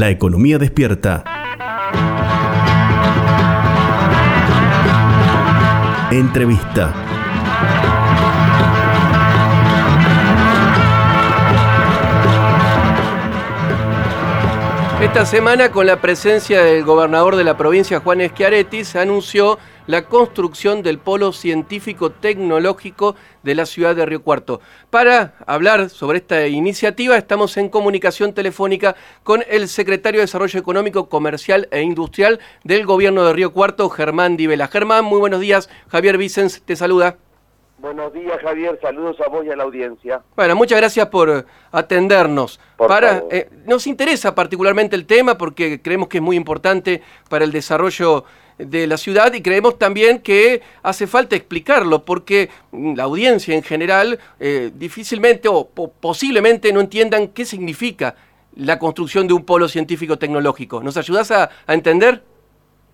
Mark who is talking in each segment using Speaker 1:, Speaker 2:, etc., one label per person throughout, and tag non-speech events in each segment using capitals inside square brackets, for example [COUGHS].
Speaker 1: La economía despierta. Entrevista.
Speaker 2: Esta semana, con la presencia del gobernador de la provincia, Juan Schiaretti, se anunció la construcción del polo científico-tecnológico de la ciudad de Río Cuarto. Para hablar sobre esta iniciativa, estamos en comunicación telefónica con el secretario de Desarrollo Económico, Comercial e Industrial del gobierno de Río Cuarto, Germán Divela. Germán, muy buenos días. Javier Vicens te saluda.
Speaker 3: Buenos días, Javier. Saludos a vos y a la audiencia.
Speaker 2: Bueno, muchas gracias por atendernos. para, eh, nos interesa particularmente el tema porque creemos que es muy importante para el desarrollo de la ciudad y creemos también que hace falta explicarlo porque la audiencia en general eh, difícilmente o posiblemente no entiendan qué significa la construcción de un polo científico-tecnológico. ¿Nos ayudas a entender?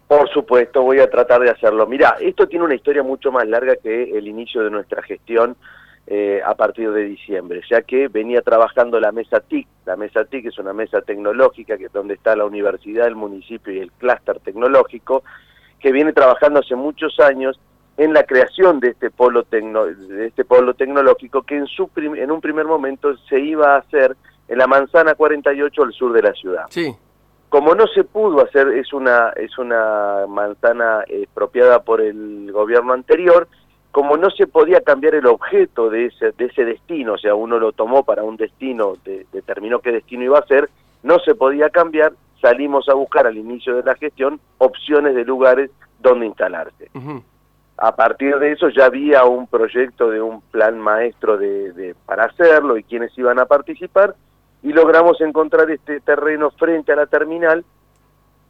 Speaker 3: Por supuesto, voy a tratar de hacerlo. Mirá, esto tiene una historia mucho más larga que el inicio de nuestra gestión eh, a partir de diciembre, ya que venía trabajando la mesa TIC. La mesa TIC es una mesa tecnológica que es donde está la universidad, el municipio y el clúster tecnológico, que viene trabajando hace muchos años en la creación de este polo, de este polo tecnológico que en, su en un primer momento se iba a hacer en la Manzana 48 al sur de la ciudad.
Speaker 2: Sí.
Speaker 3: Como no se pudo hacer, es una, es una manzana expropiada por el gobierno anterior, como no se podía cambiar el objeto de ese, de ese destino, o sea, uno lo tomó para un destino, determinó qué destino iba a ser, no se podía cambiar, salimos a buscar al inicio de la gestión opciones de lugares donde instalarse. A partir de eso ya había un proyecto de un plan maestro de, de, para hacerlo y quienes iban a participar, y logramos encontrar este terreno frente a la terminal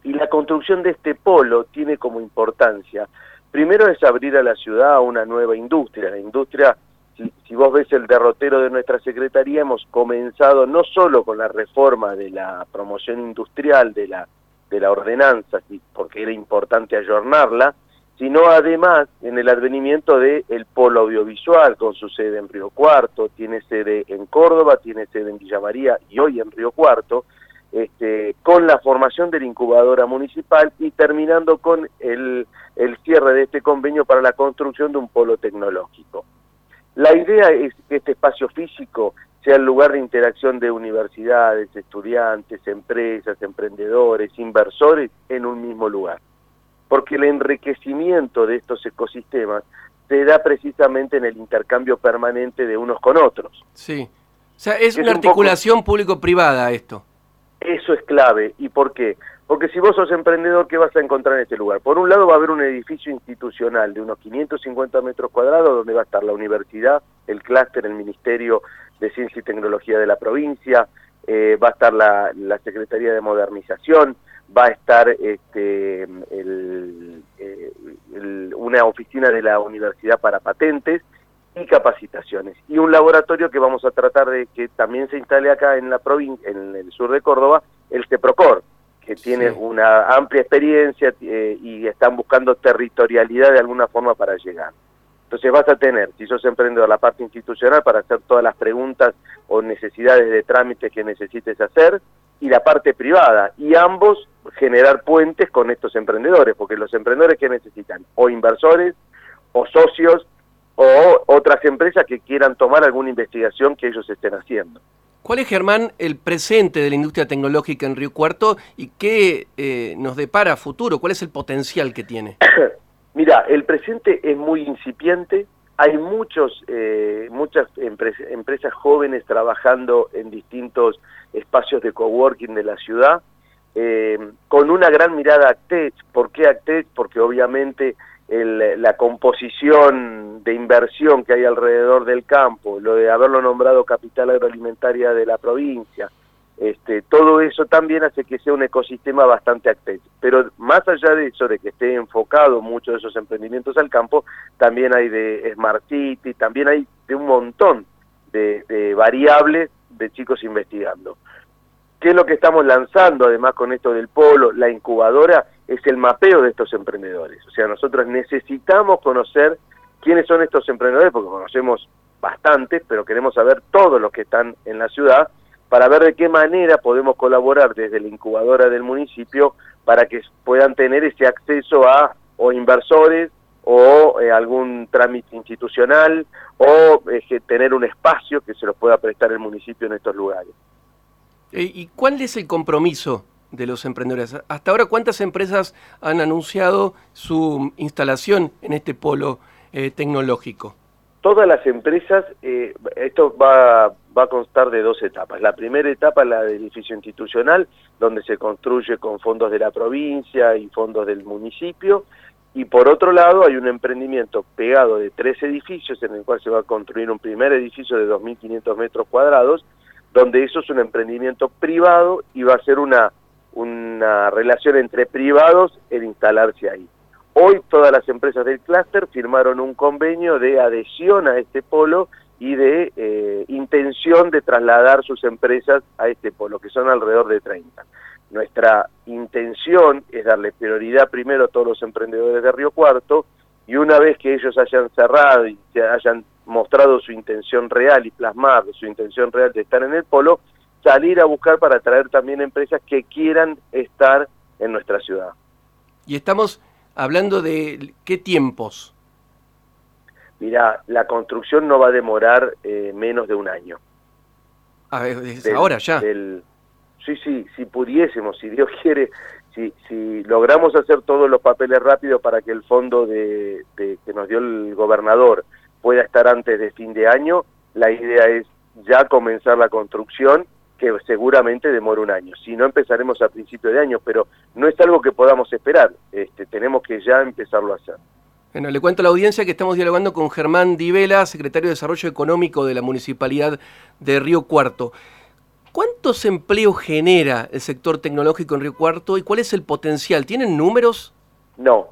Speaker 3: y la construcción de este polo tiene como importancia, primero es abrir a la ciudad una nueva industria, la industria, si, vos ves el derrotero de nuestra Secretaría, hemos comenzado no solo con la reforma de la promoción industrial de la, de la ordenanza, porque era importante ayornarla, sino además en el advenimiento del el polo audiovisual, con su sede en Río Cuarto, tiene sede en Córdoba, tiene sede en Villa María y hoy en Río Cuarto, este, con la formación de la incubadora municipal y terminando con el, el cierre de este convenio para la construcción de un polo tecnológico. La idea es que este espacio físico sea el lugar de interacción de universidades, estudiantes, empresas, emprendedores, inversores en un mismo lugar porque el enriquecimiento de estos ecosistemas se da precisamente en el intercambio permanente de unos con otros.
Speaker 2: Sí. O sea, es, una articulación público-privada esto.
Speaker 3: Eso es clave. ¿Y por qué? Porque si vos sos emprendedor, ¿qué vas a encontrar en este lugar? Por un lado va a haber un edificio institucional de unos 550 metros cuadrados donde va a estar la universidad, el clúster, el Ministerio de Ciencia y Tecnología de la provincia, eh, va a estar la, la Secretaría de Modernización, va a estar este, eh, una oficina de la universidad para patentes y capacitaciones. Y un laboratorio que vamos a tratar de que también se instale acá en la provincia en el sur de Córdoba el CEPROCOR que tiene una amplia experiencia eh, y están buscando territorialidad de alguna forma para llegar. Entonces vas a tener, si sos emprendedor, la parte institucional para hacer todas las preguntas o necesidades de trámite que necesites hacer, y la parte privada, y ambos generar puentes con estos emprendedores, porque los emprendedores que necesitan, o inversores, o socios, o otras empresas que quieran tomar alguna investigación que ellos estén haciendo.
Speaker 2: ¿Cuál es, Germán, el presente de la industria tecnológica en Río Cuarto y qué eh, nos depara futuro? ¿Cuál es el potencial que tiene? [COUGHS]
Speaker 3: Mira, el presente es muy incipiente, hay muchos, eh, muchas empresas jóvenes trabajando en distintos espacios de coworking de la ciudad, eh, con una gran mirada a Actech. ¿Por qué Actech? Porque obviamente la composición de inversión que hay alrededor del campo, lo de haberlo nombrado capital agroalimentaria de la provincia, este, todo eso también hace que sea un ecosistema bastante activo. Pero más allá de eso, de que esté enfocado muchos de esos emprendimientos al campo, también hay de Smart City, también hay de un montón de, de variables de chicos investigando. ¿Qué es lo que estamos lanzando además con esto del polo? La incubadora es el mapeo de estos emprendedores. O sea, nosotros necesitamos conocer quiénes son estos emprendedores, porque conocemos bastantes, pero queremos saber todos los que están en la ciudad para ver de qué manera podemos colaborar desde la incubadora del municipio para que puedan tener ese acceso a o inversores o eh, algún trámite institucional o eh, tener un espacio que se los pueda prestar el municipio en estos lugares.
Speaker 2: Eh, ¿Y cuál es el compromiso de los emprendedores? Hasta ahora, ¿cuántas empresas han anunciado su instalación en este polo tecnológico?
Speaker 3: Todas las empresas, esto va, va a constar de dos etapas. La primera etapa es la del edificio institucional, donde se construye con fondos de la provincia y fondos del municipio, y por otro lado hay un emprendimiento pegado de tres edificios en el cual se va a construir un primer edificio de 2.500 metros cuadrados, donde eso es un emprendimiento privado y va a ser una, una relación entre privados el instalarse ahí. Hoy todas las empresas del clúster firmaron un convenio de adhesión a este polo y de eh, intención de trasladar sus empresas a este polo, que son alrededor de 30. Nuestra intención es darle prioridad primero a todos los emprendedores de Río Cuarto y una vez que ellos hayan cerrado y se hayan mostrado su intención real y plasmar su intención real de estar en el polo, salir a buscar para atraer también empresas que quieran estar en nuestra ciudad.
Speaker 2: Y estamos hablando de qué tiempos.
Speaker 3: Mira, la construcción no va a demorar eh, menos de un año.
Speaker 2: A ver, ahora ya.
Speaker 3: sí, sí, si pudiésemos, si Dios [LAUGHS] quiere, si, si logramos hacer todos los papeles rápidos para que el fondo de, que nos dio el gobernador pueda estar antes de fin de año, la idea es ya comenzar la construcción que seguramente demora un año. Si no, empezaremos a principio de año, pero no es algo que podamos esperar. Este, tenemos que ya empezarlo a hacer.
Speaker 2: Bueno, le cuento a la audiencia que estamos dialogando con Germán Divela, secretario de Desarrollo Económico de la Municipalidad de Río Cuarto. ¿Cuántos empleos genera el sector tecnológico en Río Cuarto y cuál es el potencial? ¿Tienen números?
Speaker 3: No,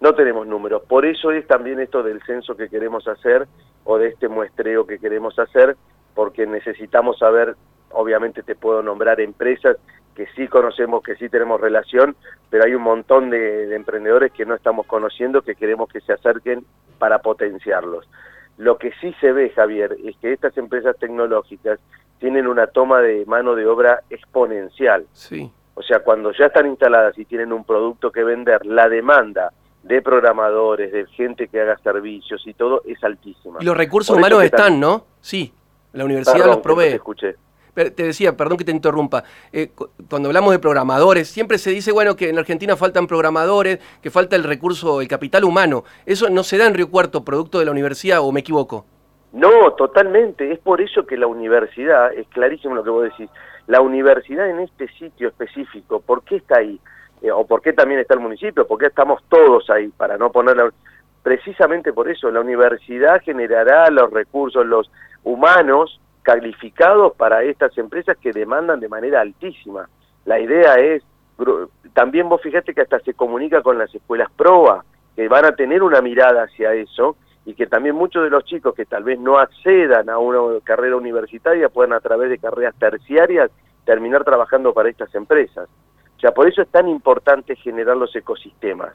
Speaker 3: no tenemos números. Por eso es también esto del censo que queremos hacer o de este muestreo que queremos hacer, porque necesitamos saber, obviamente te puedo nombrar empresas que sí conocemos, que sí tenemos relación, pero hay un montón de, emprendedores que no estamos conociendo, que queremos que se acerquen para potenciarlos. Lo que sí se ve, Javier, es que estas empresas tecnológicas tienen una toma de mano de obra exponencial.
Speaker 2: Sí.
Speaker 3: O sea, cuando ya están instaladas y tienen un producto que vender, la demanda de programadores, de gente que haga servicios y todo es altísima.
Speaker 2: Y los recursos humanos están, ¿no? Sí, la universidad los provee.
Speaker 3: escuché
Speaker 2: te decía, perdón que te interrumpa, eh, cuando hablamos de programadores, siempre se dice, bueno, que en Argentina faltan programadores, que falta el recurso, el capital humano. ¿Eso no se da en Río Cuarto, producto de la universidad, o me equivoco?
Speaker 3: No, totalmente. Es por eso que la universidad, es clarísimo lo que vos decís, la universidad en este sitio específico, ¿por qué está ahí? Eh, o por qué también está el municipio, por qué estamos todos ahí, para no ponerla... Precisamente por eso, la universidad generará los recursos, los humanos, calificados para estas empresas que demandan de manera altísima. La idea es, también vos fíjate que hasta se comunica con las escuelas PROA, que van a tener una mirada hacia eso y que también muchos de los chicos que tal vez no accedan a una carrera universitaria puedan a través de carreras terciarias terminar trabajando para estas empresas. O sea, por eso es tan importante generar los ecosistemas,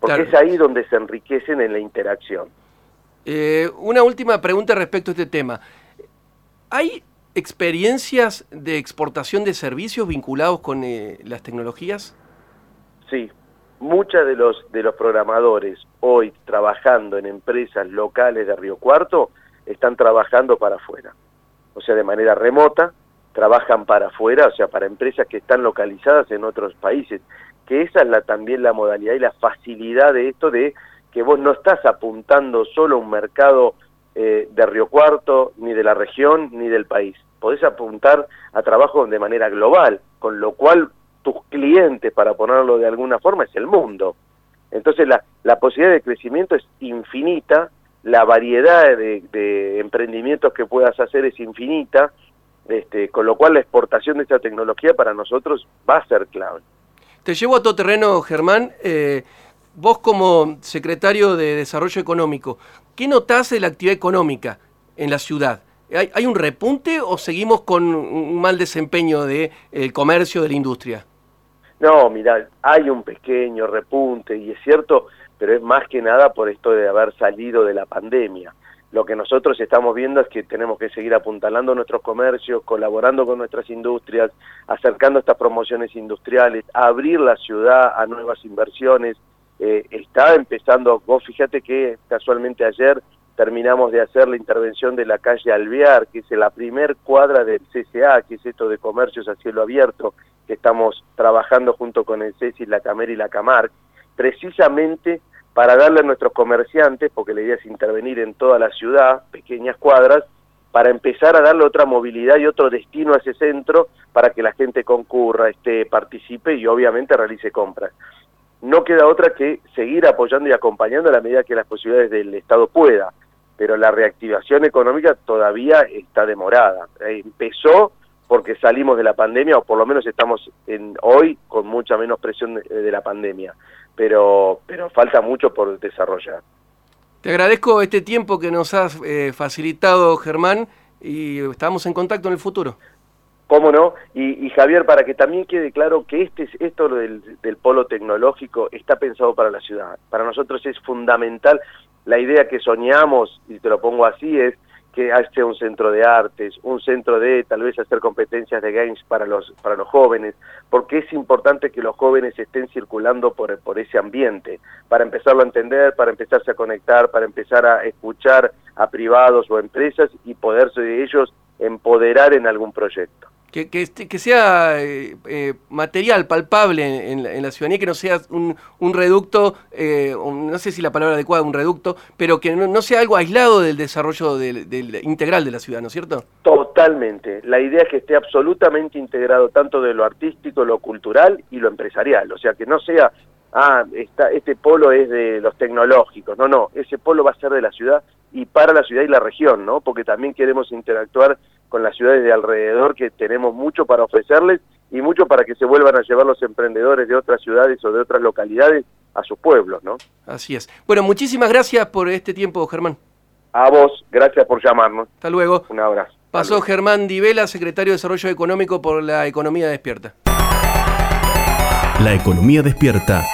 Speaker 3: porque es ahí donde se enriquecen en la interacción.
Speaker 2: Eh, una última pregunta respecto a este tema. ¿Hay experiencias de exportación de servicios vinculados con eh, las tecnologías?
Speaker 3: Sí, muchos de los, de los programadores hoy trabajando en empresas locales de Río Cuarto están trabajando para afuera. O sea, de manera remota, trabajan para afuera, o sea, para empresas que están localizadas en otros países. Que esa es la, también la modalidad y la facilidad de esto de que vos no estás apuntando solo a un mercado eh, de Río Cuarto, ni de la región, ni del país. Podés apuntar a trabajo de manera global, con lo cual tus clientes, para ponerlo de alguna forma, es el mundo. Entonces la, la posibilidad de crecimiento es infinita, la variedad de, emprendimientos que puedas hacer es infinita, este, con lo cual la exportación de esta tecnología para nosotros va a ser clave.
Speaker 2: Te llevo a todo terreno, Germán. Eh, vos como secretario de Desarrollo Económico, ¿qué notás de la actividad económica en la ciudad? ¿Hay, un repunte o seguimos con un mal desempeño del de, comercio, de la industria?
Speaker 3: No, mira, hay un pequeño repunte y es cierto, pero es más que nada por esto de haber salido de la pandemia. lo que nosotros estamos viendo es que tenemos que seguir apuntalando nuestros comercios, colaborando con nuestras industrias, acercando estas promociones industriales, abrir la ciudad a nuevas inversiones. Eh, está empezando, vos fíjate que casualmente ayer terminamos de hacer la intervención de la calle Alvear, que es la primer cuadra del CCA, que es esto de comercios a cielo abierto, que estamos trabajando junto con el CECI, la Camer y la Camar, precisamente para darle a nuestros comerciantes, porque la idea es intervenir en toda la ciudad, pequeñas cuadras, para empezar a darle otra movilidad y otro destino a ese centro para que la gente concurra, esté, participe y obviamente realice compras. No queda otra que seguir apoyando y acompañando a la medida que las posibilidades del Estado pueda, pero la reactivación económica todavía está demorada. empezó porque salimos de la pandemia, o por lo menos estamos en, hoy con mucha menos presión de la pandemia pero, pero falta mucho por desarrollar.
Speaker 2: Te agradezco este tiempo que nos has eh, facilitado, Germán, y estamos en contacto en el futuro.
Speaker 3: ¿Cómo no? Y, Javier, para que también quede claro que este esto del, polo tecnológico está pensado para la ciudad. Para nosotros es fundamental. La idea que soñamos, y te lo pongo así, es que hace un centro de artes, un centro de tal vez hacer competencias de games para los, para los jóvenes, porque es importante que los jóvenes estén circulando por, por ese ambiente, para empezarlo a entender, para empezarse a conectar, para empezar a escuchar a privados o empresas y poderse de ellos empoderar en algún proyecto
Speaker 2: que, que, este, que sea eh, eh, material, palpable en, la ciudadanía, que no sea un, un reducto, eh, no sé si la palabra adecuada, un reducto, pero que no, sea algo aislado del desarrollo del, integral de la ciudad, ¿no es cierto?
Speaker 3: Totalmente. La idea es que esté absolutamente integrado tanto de lo artístico, lo cultural y lo empresarial. O sea, que no sea, ah, está, este polo es de los tecnológicos. No, no, ese polo va a ser de la ciudad y para la ciudad y la región, ¿no? Porque también queremos interactuar con las ciudades de alrededor que tenemos mucho para ofrecerles y mucho para que se vuelvan a llevar los emprendedores de otras ciudades o de otras localidades a sus pueblos, ¿no?
Speaker 2: Así es. Bueno, muchísimas gracias por este tiempo, Germán.
Speaker 3: A vos, gracias por llamarnos.
Speaker 2: Hasta luego.
Speaker 3: Un abrazo.
Speaker 2: Pasó Germán Divela, secretario de Desarrollo Económico por la Economía Despierta.
Speaker 1: La Economía Despierta